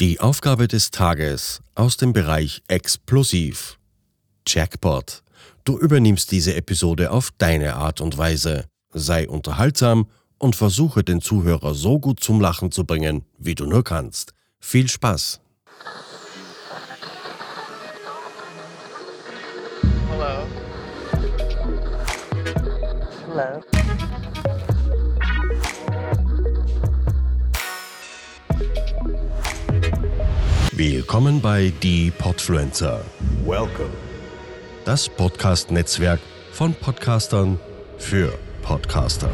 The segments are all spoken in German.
Die Aufgabe des Tages aus dem Bereich Explosiv. Jackpot. Du übernimmst diese Episode auf deine Art und Weise. Sei unterhaltsam und versuche den Zuhörer so gut zum Lachen zu bringen, wie du nur kannst. Viel Spaß! Hello. Hello. Willkommen bei Die Podfluencer, Welcome. das Podcast-Netzwerk von Podcastern für Podcaster.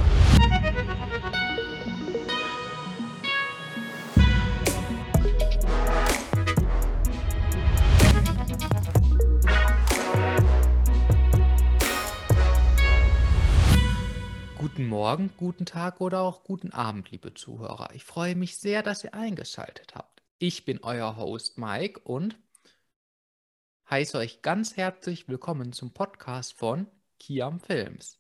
Guten Morgen, guten Tag oder auch guten Abend, liebe Zuhörer. Ich freue mich sehr, dass ihr eingeschaltet habt. Ich bin euer Host Mike und heiße euch ganz herzlich willkommen zum Podcast von Kiam Films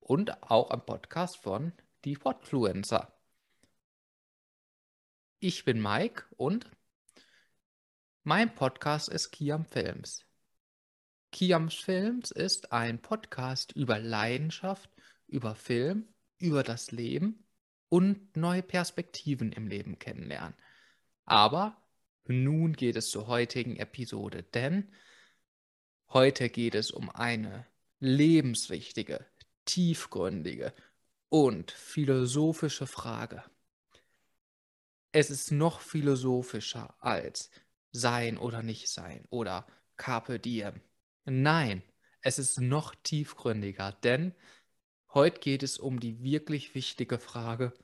und auch am Podcast von Die Podfluencer. Ich bin Mike und mein Podcast ist Kiam Films. Kiam Films ist ein Podcast über Leidenschaft, über Film, über das Leben und neue Perspektiven im Leben kennenlernen. Aber nun geht es zur heutigen Episode, denn heute geht es um eine lebenswichtige, tiefgründige und philosophische Frage. Es ist noch philosophischer als sein oder nicht sein oder Carpe diem. Nein, es ist noch tiefgründiger, denn heute geht es um die wirklich wichtige Frage,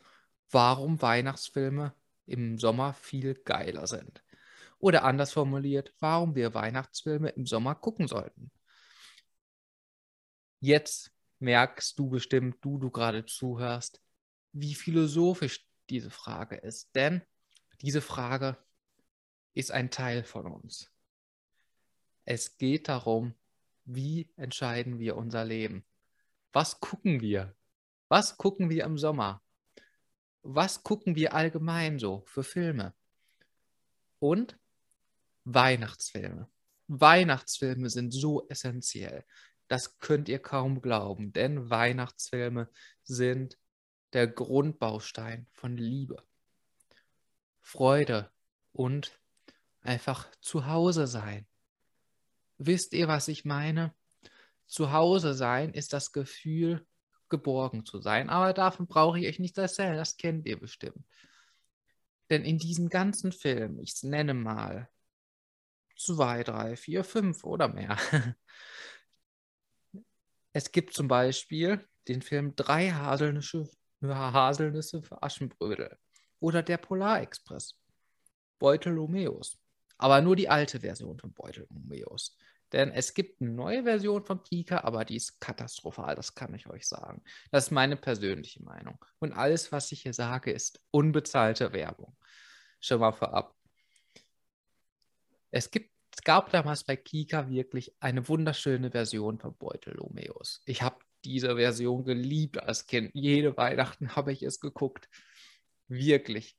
warum Weihnachtsfilme im Sommer viel geiler sind. Oder anders formuliert, warum wir Weihnachtsfilme im Sommer gucken sollten. Jetzt merkst du bestimmt, du, du gerade zuhörst, wie philosophisch diese Frage ist. Denn diese Frage ist ein Teil von uns. Es geht darum, wie entscheiden wir unser Leben? Was gucken wir? Was gucken wir im Sommer? Was gucken wir allgemein so für Filme? Und Weihnachtsfilme. Weihnachtsfilme sind so essentiell. Das könnt ihr kaum glauben, denn Weihnachtsfilme sind der Grundbaustein von Liebe, Freude und einfach zu Hause sein. Wisst ihr, was ich meine? Zu Hause sein ist das Gefühl, geborgen zu sein. Aber davon brauche ich euch nicht erzählen, das kennt ihr bestimmt. Denn in diesem ganzen Film, ich nenne mal zwei, drei, vier, fünf oder mehr. Es gibt zum Beispiel den Film Drei Haselnüsse, Haselnüsse für Aschenbrödel oder Der Polarexpress, Beutelomeus. Aber nur die alte Version von Beutelomeus. Denn es gibt eine neue Version von Kika, aber die ist katastrophal, das kann ich euch sagen. Das ist meine persönliche Meinung. Und alles, was ich hier sage, ist unbezahlte Werbung. Schon mal vorab. Es, gibt, es gab damals bei Kika wirklich eine wunderschöne Version von Beutelomeus. Ich habe diese Version geliebt als Kind. Jede Weihnachten habe ich es geguckt. Wirklich.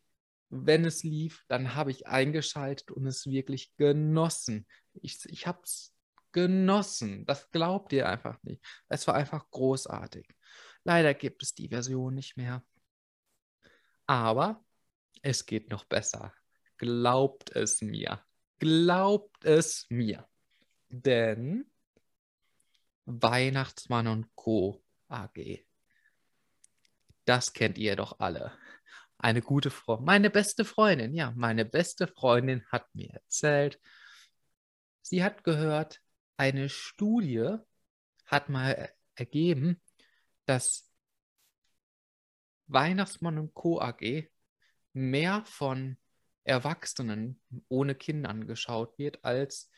Wenn es lief, dann habe ich eingeschaltet und es wirklich genossen. Ich, ich habe es genossen. Das glaubt ihr einfach nicht. Es war einfach großartig. Leider gibt es die Version nicht mehr. Aber es geht noch besser. Glaubt es mir. Glaubt es mir. Denn Weihnachtsmann und Co. AG. Das kennt ihr doch alle. Eine gute Frau, meine beste Freundin, ja, meine beste Freundin hat mir erzählt, sie hat gehört, eine Studie hat mal ergeben, dass Weihnachtsmann und Co. AG mehr von Erwachsenen ohne Kindern geschaut wird als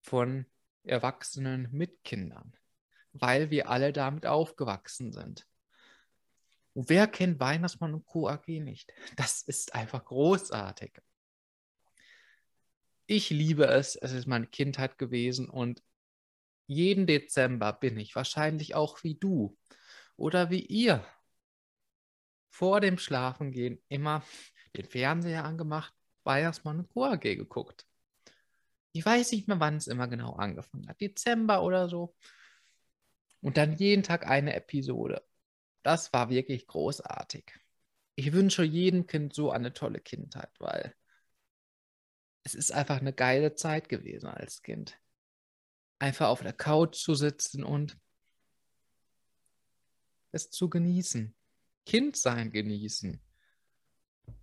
von Erwachsenen mit Kindern, weil wir alle damit aufgewachsen sind. Wer kennt Weihnachtsmann und Co. AG nicht? Das ist einfach großartig ich liebe es. Es ist meine Kindheit gewesen und jeden Dezember bin ich wahrscheinlich auch wie du oder wie ihr vor dem Schlafengehen immer den Fernseher angemacht, Weihnachtsmann und. AG geguckt. Ich weiß nicht mehr, wann es immer genau angefangen hat. Dezember oder so. Und dann jeden Tag eine Episode. Das war wirklich großartig. Ich wünsche jedem Kind so eine tolle Kindheit, weil es ist einfach eine geile Zeit gewesen als Kind. Einfach auf der Couch zu sitzen und es zu genießen. Kindsein genießen.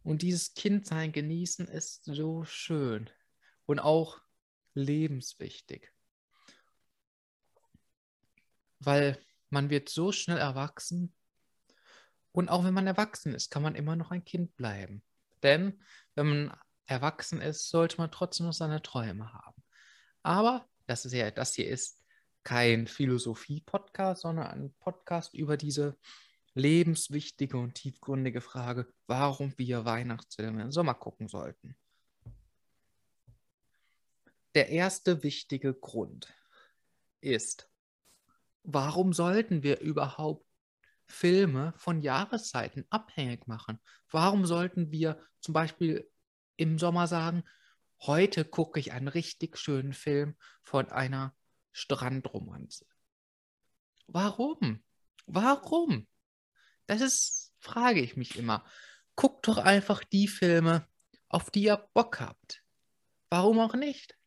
Und dieses Kindsein genießen ist so schön und auch lebenswichtig. Weil man wird so schnell erwachsen und auch wenn man erwachsen ist, kann man immer noch ein Kind bleiben. Denn wenn man erwachsen ist, sollte man trotzdem noch seine Träume haben. Aber das ist ja, das hier ist kein Philosophie-Podcast, sondern ein Podcast über diese lebenswichtige und tiefgründige Frage, warum wir Weihnachtsfilme im Sommer gucken sollten. Der erste wichtige Grund ist, warum sollten wir überhaupt Filme von Jahreszeiten abhängig machen? Warum sollten wir zum Beispiel im Sommer sagen, heute gucke ich einen richtig schönen Film von einer Strandromanze? Warum? Warum? Das ist, frage ich mich immer. Guckt doch einfach die Filme, auf die ihr Bock habt. Warum auch nicht?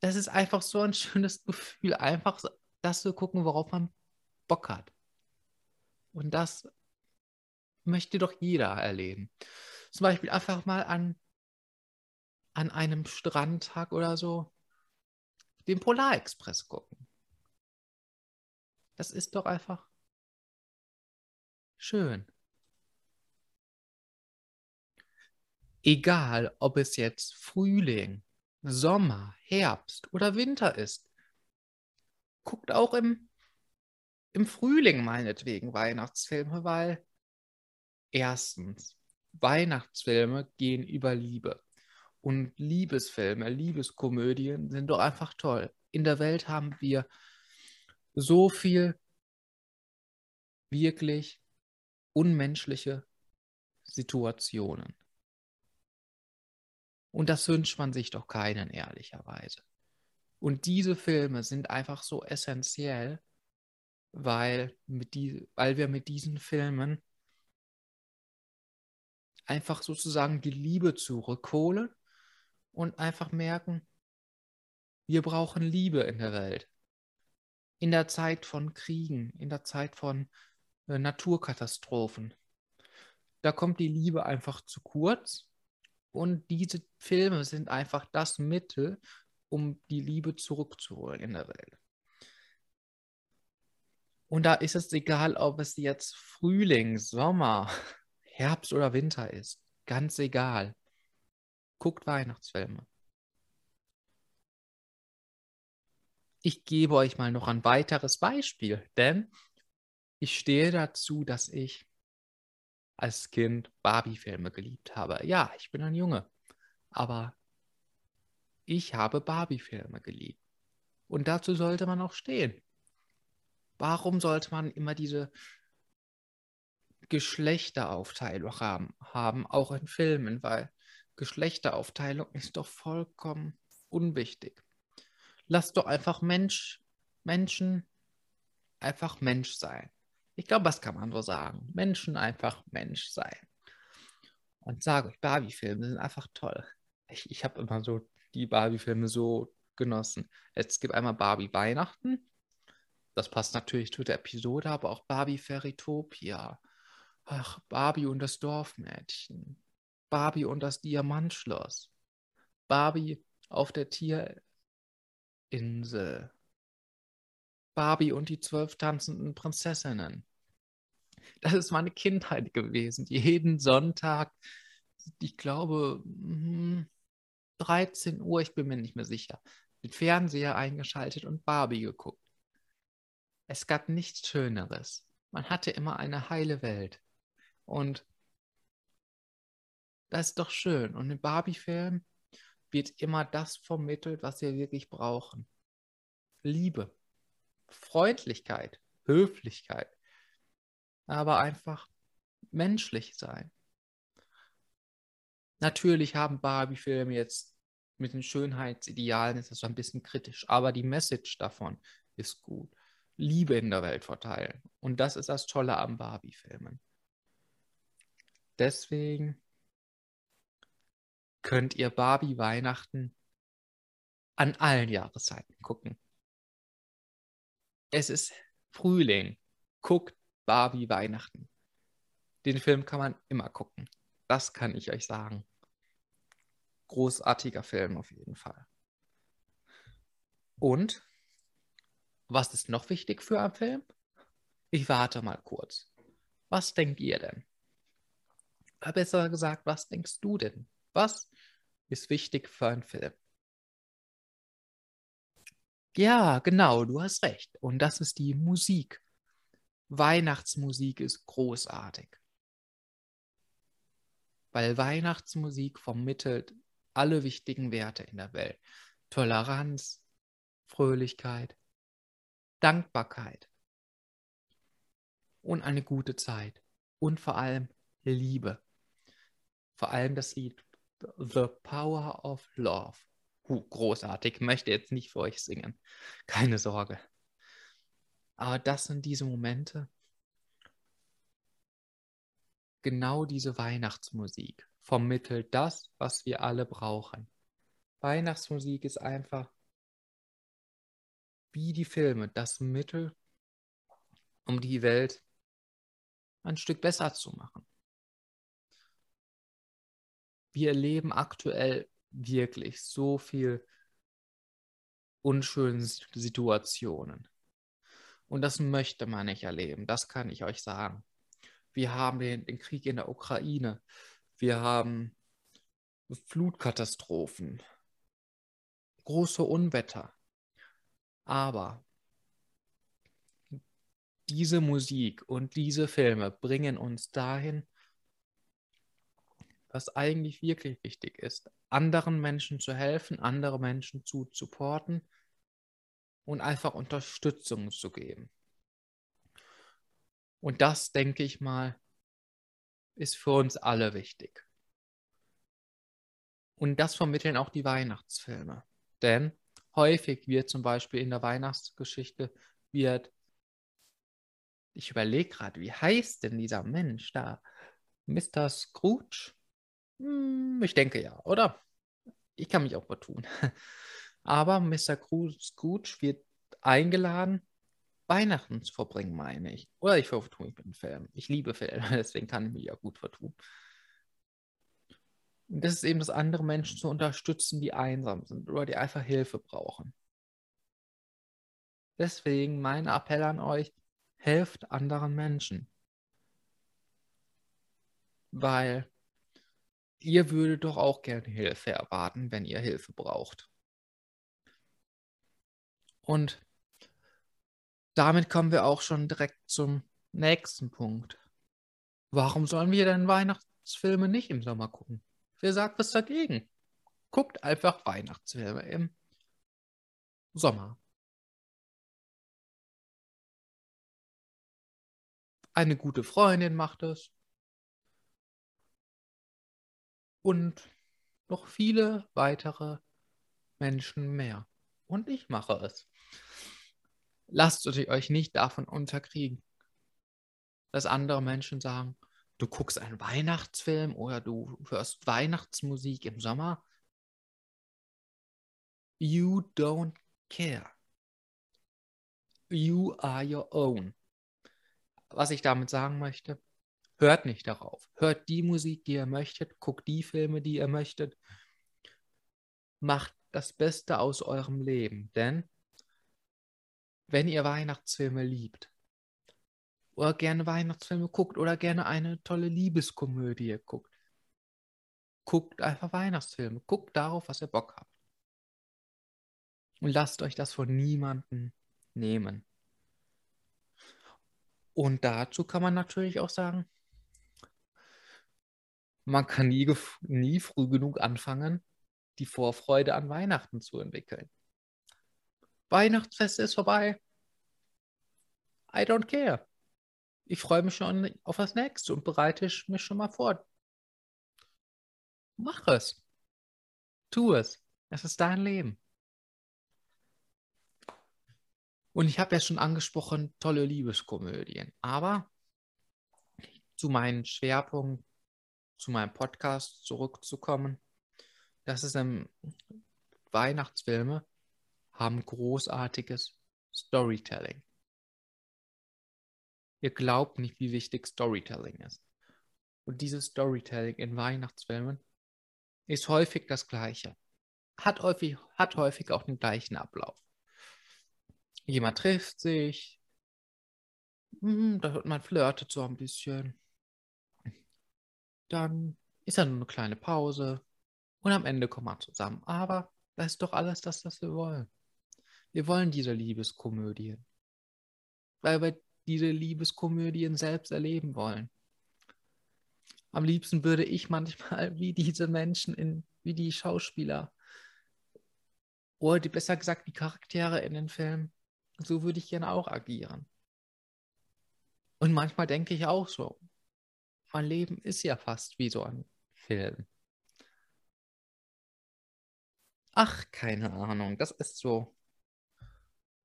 Das ist einfach so ein schönes Gefühl, einfach das zu gucken, worauf man Bock hat. Und das möchte doch jeder erleben. Zum Beispiel einfach mal an, an einem Strandtag oder so den Polarexpress gucken. Das ist doch einfach schön. Egal, ob es jetzt Frühling, Sommer, Herbst oder Winter ist. Guckt auch im, im Frühling meinetwegen Weihnachtsfilme, weil erstens, Weihnachtsfilme gehen über Liebe. Und Liebesfilme, Liebeskomödien sind doch einfach toll. In der Welt haben wir so viel wirklich unmenschliche Situationen. Und das wünscht man sich doch keinen, ehrlicherweise. Und diese Filme sind einfach so essentiell, weil, mit die, weil wir mit diesen Filmen einfach sozusagen die Liebe zurückholen und einfach merken, wir brauchen Liebe in der Welt in der Zeit von Kriegen, in der Zeit von äh, Naturkatastrophen. Da kommt die Liebe einfach zu kurz und diese Filme sind einfach das Mittel, um die Liebe zurückzuholen in der Welt. Und da ist es egal, ob es jetzt Frühling, Sommer, Herbst oder Winter ist. Ganz egal. Guckt Weihnachtsfilme. Ich gebe euch mal noch ein weiteres Beispiel, denn ich stehe dazu, dass ich als Kind Barbie-Filme geliebt habe. Ja, ich bin ein Junge, aber ich habe Barbie-Filme geliebt. Und dazu sollte man auch stehen. Warum sollte man immer diese Geschlechteraufteilung haben, haben, auch in Filmen, weil Geschlechteraufteilung ist doch vollkommen unwichtig lass doch einfach Mensch, Menschen einfach Mensch sein. Ich glaube, das kann man so sagen. Menschen einfach Mensch sein. Und sage euch, Barbie-Filme sind einfach toll. Ich, ich habe immer so die Barbie-Filme so genossen. Es gibt einmal Barbie Weihnachten. Das passt natürlich zu der Episode, aber auch Barbie Fairytopia. Ach, Barbie und das Dorfmädchen. Barbie und das Diamantschloss. Barbie auf der Tier Insel. Barbie und die zwölf tanzenden Prinzessinnen. Das ist meine Kindheit gewesen. Jeden Sonntag, ich glaube, 13 hm, Uhr, ich bin mir nicht mehr sicher, den Fernseher eingeschaltet und Barbie geguckt. Es gab nichts Schöneres. Man hatte immer eine heile Welt. Und das ist doch schön. Und im Barbie-Film wird immer das vermittelt, was wir wirklich brauchen. Liebe, Freundlichkeit, Höflichkeit, aber einfach menschlich sein. Natürlich haben Barbie-Filme jetzt mit den Schönheitsidealen ist das so ein bisschen kritisch, aber die Message davon ist gut. Liebe in der Welt verteilen. Und das ist das Tolle am Barbie-Filmen. Deswegen könnt ihr Barbie Weihnachten an allen Jahreszeiten gucken. Es ist Frühling. Guckt Barbie Weihnachten. Den Film kann man immer gucken. Das kann ich euch sagen. Großartiger Film auf jeden Fall. Und was ist noch wichtig für einen Film? Ich warte mal kurz. Was denkt ihr denn? Besser gesagt, was denkst du denn? Was ist wichtig für einen Film? Ja, genau, du hast recht. Und das ist die Musik. Weihnachtsmusik ist großartig. Weil Weihnachtsmusik vermittelt alle wichtigen Werte in der Welt. Toleranz, Fröhlichkeit, Dankbarkeit und eine gute Zeit und vor allem Liebe. Vor allem das Lied The Power of Love. Huh, großartig, möchte jetzt nicht für euch singen. Keine Sorge. Aber das sind diese Momente, genau diese Weihnachtsmusik vermittelt das, was wir alle brauchen. Weihnachtsmusik ist einfach wie die Filme das Mittel, um die Welt ein Stück besser zu machen. Wir erleben aktuell wirklich so viel unschöne Situationen. Und das möchte man nicht erleben, das kann ich euch sagen. Wir haben den, den Krieg in der Ukraine. Wir haben Flutkatastrophen, große Unwetter. Aber diese Musik und diese Filme bringen uns dahin, was eigentlich wirklich wichtig ist, anderen Menschen zu helfen, andere Menschen zu supporten und einfach Unterstützung zu geben. Und das, denke ich mal, ist für uns alle wichtig. Und das vermitteln auch die Weihnachtsfilme. Denn häufig wird zum Beispiel in der Weihnachtsgeschichte wird, ich überlege gerade, wie heißt denn dieser Mensch da? Mr. Scrooge? Hm, ich denke ja, oder? Ich kann mich auch vertun. Aber Mr. Scrooge wird eingeladen Weihnachten zu verbringen, meine ich. Oder ich vertue mich mit dem Film. Ich liebe Filme, deswegen kann ich mich ja gut vertun. Und das ist eben das andere Menschen zu unterstützen, die einsam sind oder die einfach Hilfe brauchen. Deswegen mein Appell an euch, helft anderen Menschen. Weil ihr würdet doch auch gerne Hilfe erwarten, wenn ihr Hilfe braucht. Und damit kommen wir auch schon direkt zum nächsten Punkt. Warum sollen wir denn Weihnachtsfilme nicht im Sommer gucken? Wer sagt was dagegen? Guckt einfach Weihnachtsfilme im Sommer. Eine gute Freundin macht es. Und noch viele weitere Menschen mehr. Und ich mache es. Lasst euch nicht davon unterkriegen, dass andere Menschen sagen, du guckst einen Weihnachtsfilm oder du hörst Weihnachtsmusik im Sommer. You don't care. You are your own. Was ich damit sagen möchte, hört nicht darauf. Hört die Musik, die ihr möchtet, guckt die Filme, die ihr möchtet. Macht das Beste aus eurem Leben, denn wenn ihr Weihnachtsfilme liebt oder gerne Weihnachtsfilme guckt oder gerne eine tolle Liebeskomödie guckt, guckt einfach Weihnachtsfilme. Guckt darauf, was ihr Bock habt. Und lasst euch das von niemandem nehmen. Und dazu kann man natürlich auch sagen, man kann nie, nie früh genug anfangen, die Vorfreude an Weihnachten zu entwickeln. Weihnachtsfest ist vorbei. I don't care. Ich freue mich schon auf das nächste und bereite mich schon mal vor. Mach es. Tu es. Es ist dein Leben. Und ich habe ja schon angesprochen, tolle Liebeskomödien. Aber zu meinem Schwerpunkt, zu meinem Podcast zurückzukommen, das ist im Weihnachtsfilme haben großartiges Storytelling. Ihr glaubt nicht, wie wichtig Storytelling ist. Und dieses Storytelling in Weihnachtsfilmen ist häufig das gleiche. Hat häufig, hat häufig auch den gleichen Ablauf. Jemand trifft sich, hm, man flirtet so ein bisschen. Dann ist da nur eine kleine Pause und am Ende kommt man zusammen. Aber das ist doch alles das, was wir wollen. Wir wollen diese Liebeskomödien. Weil wir diese Liebeskomödien selbst erleben wollen. Am liebsten würde ich manchmal wie diese Menschen in, wie die Schauspieler oder die, besser gesagt die Charaktere in den Filmen, so würde ich gerne auch agieren. Und manchmal denke ich auch so, mein Leben ist ja fast wie so ein Film. Ach, keine Ahnung, das ist so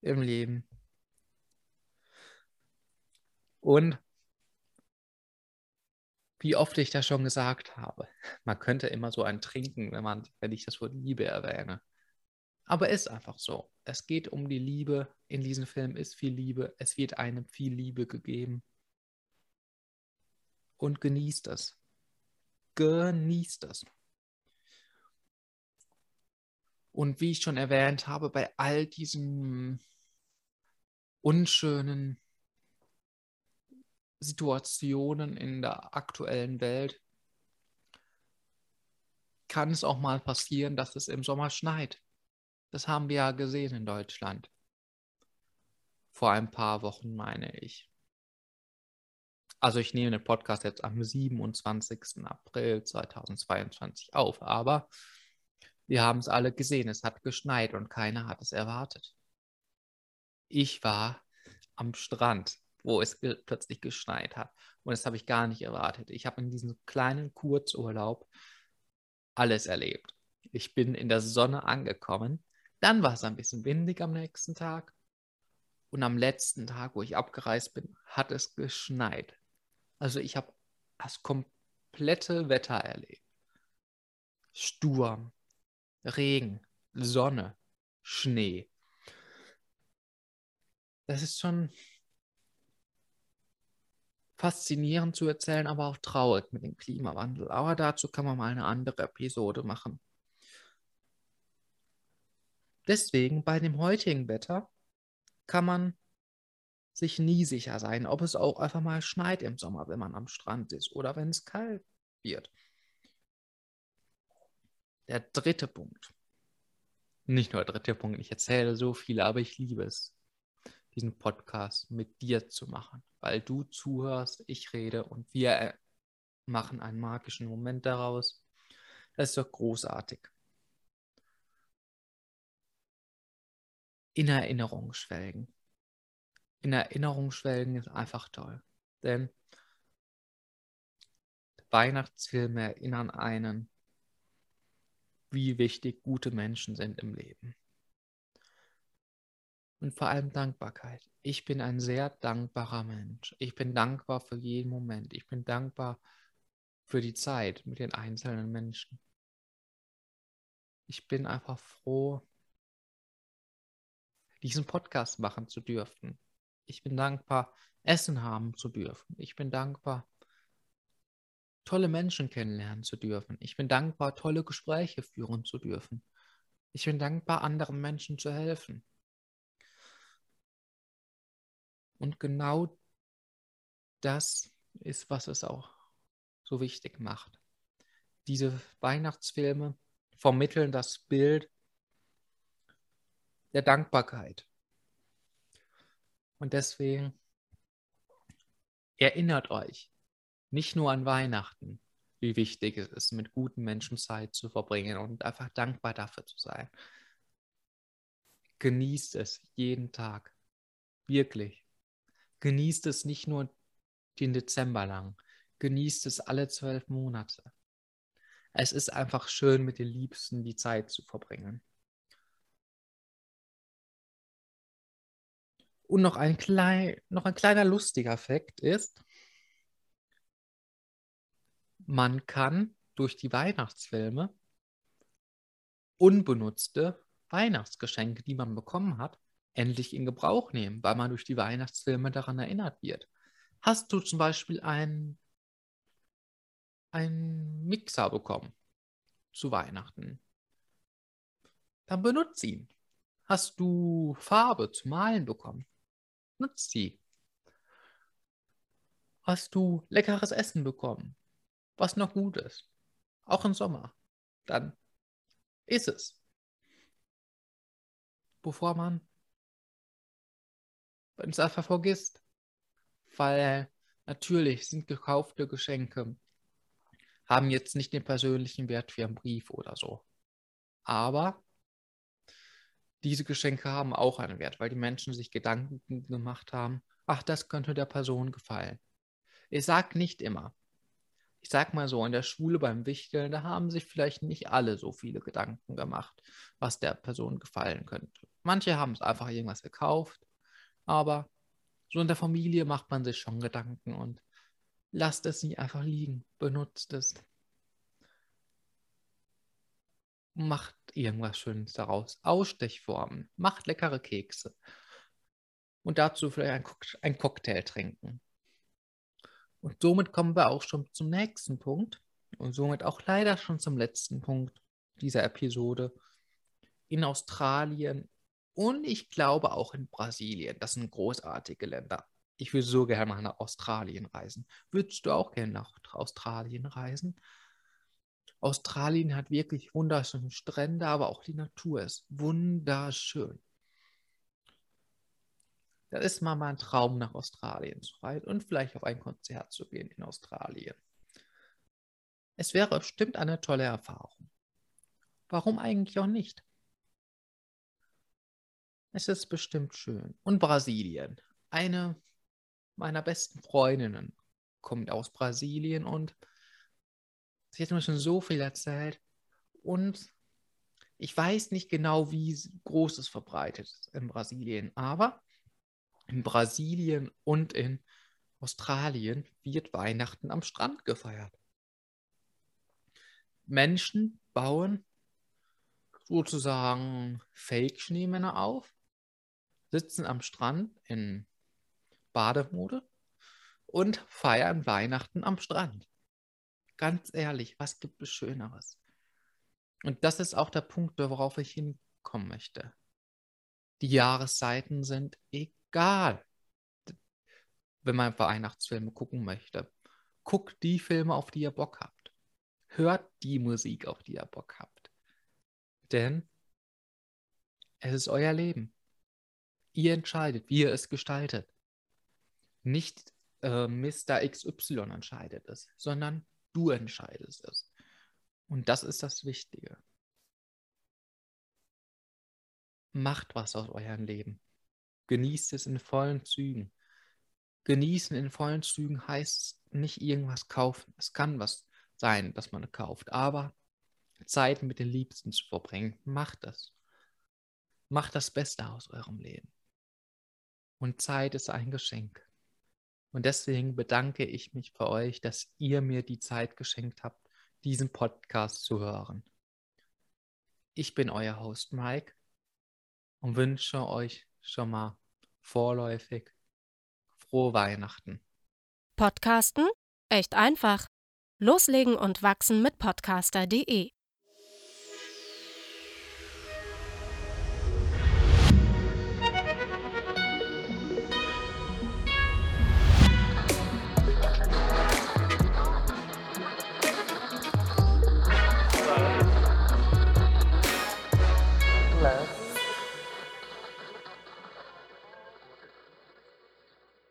im Leben. Und wie oft ich das schon gesagt habe, man könnte immer so ein Trinken, wenn, man, wenn ich das Wort Liebe erwähne. Aber es ist einfach so. Es geht um die Liebe. In diesem Film ist viel Liebe. Es wird einem viel Liebe gegeben. Und genießt es. Genießt es. Und wie ich schon erwähnt habe, bei all diesen unschönen Situationen in der aktuellen Welt kann es auch mal passieren, dass es im Sommer schneit. Das haben wir ja gesehen in Deutschland. Vor ein paar Wochen, meine ich. Also ich nehme den Podcast jetzt am 27. April 2022 auf, aber wir haben es alle gesehen. Es hat geschneit und keiner hat es erwartet. Ich war am Strand wo es ge plötzlich geschneit hat. Und das habe ich gar nicht erwartet. Ich habe in diesem kleinen Kurzurlaub alles erlebt. Ich bin in der Sonne angekommen. Dann war es ein bisschen windig am nächsten Tag. Und am letzten Tag, wo ich abgereist bin, hat es geschneit. Also ich habe das komplette Wetter erlebt. Sturm, Regen, Sonne, Schnee. Das ist schon faszinierend zu erzählen, aber auch traurig mit dem Klimawandel. Aber dazu kann man mal eine andere Episode machen. Deswegen bei dem heutigen Wetter kann man sich nie sicher sein, ob es auch einfach mal schneit im Sommer, wenn man am Strand ist oder wenn es kalt wird. Der dritte Punkt. Nicht nur der dritte Punkt, ich erzähle so viele, aber ich liebe es diesen Podcast mit dir zu machen, weil du zuhörst, ich rede und wir äh, machen einen magischen Moment daraus. Das ist doch großartig. In Erinnerung schwelgen. In Erinnerung schwelgen ist einfach toll. Denn Weihnachtsfilme erinnern einen, wie wichtig gute Menschen sind im Leben und vor allem Dankbarkeit. Ich bin ein sehr dankbarer Mensch. Ich bin dankbar für jeden Moment. Ich bin dankbar für die Zeit mit den einzelnen Menschen. Ich bin einfach froh, diesen Podcast machen zu dürfen. Ich bin dankbar, Essen haben zu dürfen. Ich bin dankbar, tolle Menschen kennenlernen zu dürfen. Ich bin dankbar, tolle Gespräche führen zu dürfen. Ich bin dankbar, anderen Menschen zu helfen. Und genau das ist, was es auch so wichtig macht. Diese Weihnachtsfilme vermitteln das Bild der Dankbarkeit. Und deswegen erinnert euch nicht nur an Weihnachten, wie wichtig es ist, mit guten Menschen Zeit zu verbringen und einfach dankbar dafür zu sein. Genießt es jeden Tag. Wirklich. Genießt es nicht nur den Dezember lang, genießt es alle zwölf Monate. Es ist einfach schön, mit den Liebsten die Zeit zu verbringen. Und noch ein, klein, noch ein kleiner lustiger Fakt ist, man kann durch die Weihnachtsfilme unbenutzte Weihnachtsgeschenke, die man bekommen hat, endlich in Gebrauch nehmen, weil man durch die Weihnachtsfilme daran erinnert wird. Hast du zum Beispiel einen, einen Mixer bekommen zu Weihnachten? Dann benutzt ihn. Hast du Farbe zum Malen bekommen? Nutzt sie. Hast du leckeres Essen bekommen, was noch gut ist, auch im Sommer? Dann ist es. Bevor man es einfach vergisst. Weil natürlich sind gekaufte Geschenke, haben jetzt nicht den persönlichen Wert wie ein Brief oder so. Aber diese Geschenke haben auch einen Wert, weil die Menschen sich Gedanken gemacht haben, ach, das könnte der Person gefallen. Ich sage nicht immer. Ich sag mal so, in der Schule beim Wichteln, da haben sich vielleicht nicht alle so viele Gedanken gemacht, was der Person gefallen könnte. Manche haben es einfach irgendwas gekauft, aber so in der Familie macht man sich schon Gedanken und lasst es nicht einfach liegen, benutzt es. Macht irgendwas Schönes daraus. Ausstechformen, macht leckere Kekse. Und dazu vielleicht ein, Cocktail trinken. Und somit kommen wir auch schon zum nächsten Punkt und somit auch leider schon zum letzten Punkt dieser Episode. In Australien und ich glaube auch in Brasilien. Das sind großartige Länder. Ich würde so gerne mal nach Australien reisen. Würdest du auch gerne nach Australien reisen? Australien hat wirklich wunderschöne Strände, aber auch die Natur ist wunderschön. Das ist mal mein Traum, nach Australien zu reisen und vielleicht auf ein Konzert zu gehen in Australien. Es wäre bestimmt eine tolle Erfahrung. Warum eigentlich auch nicht? Es ist bestimmt schön. Und Brasilien. Eine meiner besten Freundinnen kommt aus Brasilien und sie hat mir schon so viel erzählt. Und ich weiß nicht genau, wie groß es verbreitet ist in Brasilien, aber in Brasilien und in Australien wird Weihnachten am Strand gefeiert. Menschen bauen sozusagen Fake-Schneemänner auf, sitzen am Strand in Bademode und feiern Weihnachten am Strand. Ganz ehrlich, was gibt es Schöneres? Und das ist auch der Punkt, worauf ich hinkommen möchte. Die Jahreszeiten sind egal. Wenn man Weihnachtsfilme gucken möchte, guckt die Filme, auf die ihr Bock habt. Hört die Musik, auf die ihr Bock habt. Denn es ist euer Leben. Ihr entscheidet, wie ihr es gestaltet. Nicht äh, Mr. XY entscheidet es, sondern du entscheidest es. Und das ist das Wichtige. Macht was aus eurem Leben. Genießt es in vollen Zügen. Genießen in vollen Zügen heißt nicht irgendwas kaufen. Es kann was sein, dass man kauft, aber Zeit mit den Liebsten zu verbringen, macht das. Macht das Beste aus eurem Leben. Und Zeit ist ein Geschenk. Und deswegen bedanke ich mich bei euch, dass ihr mir die Zeit geschenkt habt, diesen Podcast zu hören. Ich bin euer Host Mike und wünsche euch schon mal vorläufig frohe Weihnachten. Podcasten? Echt einfach. Loslegen und wachsen mit podcaster.de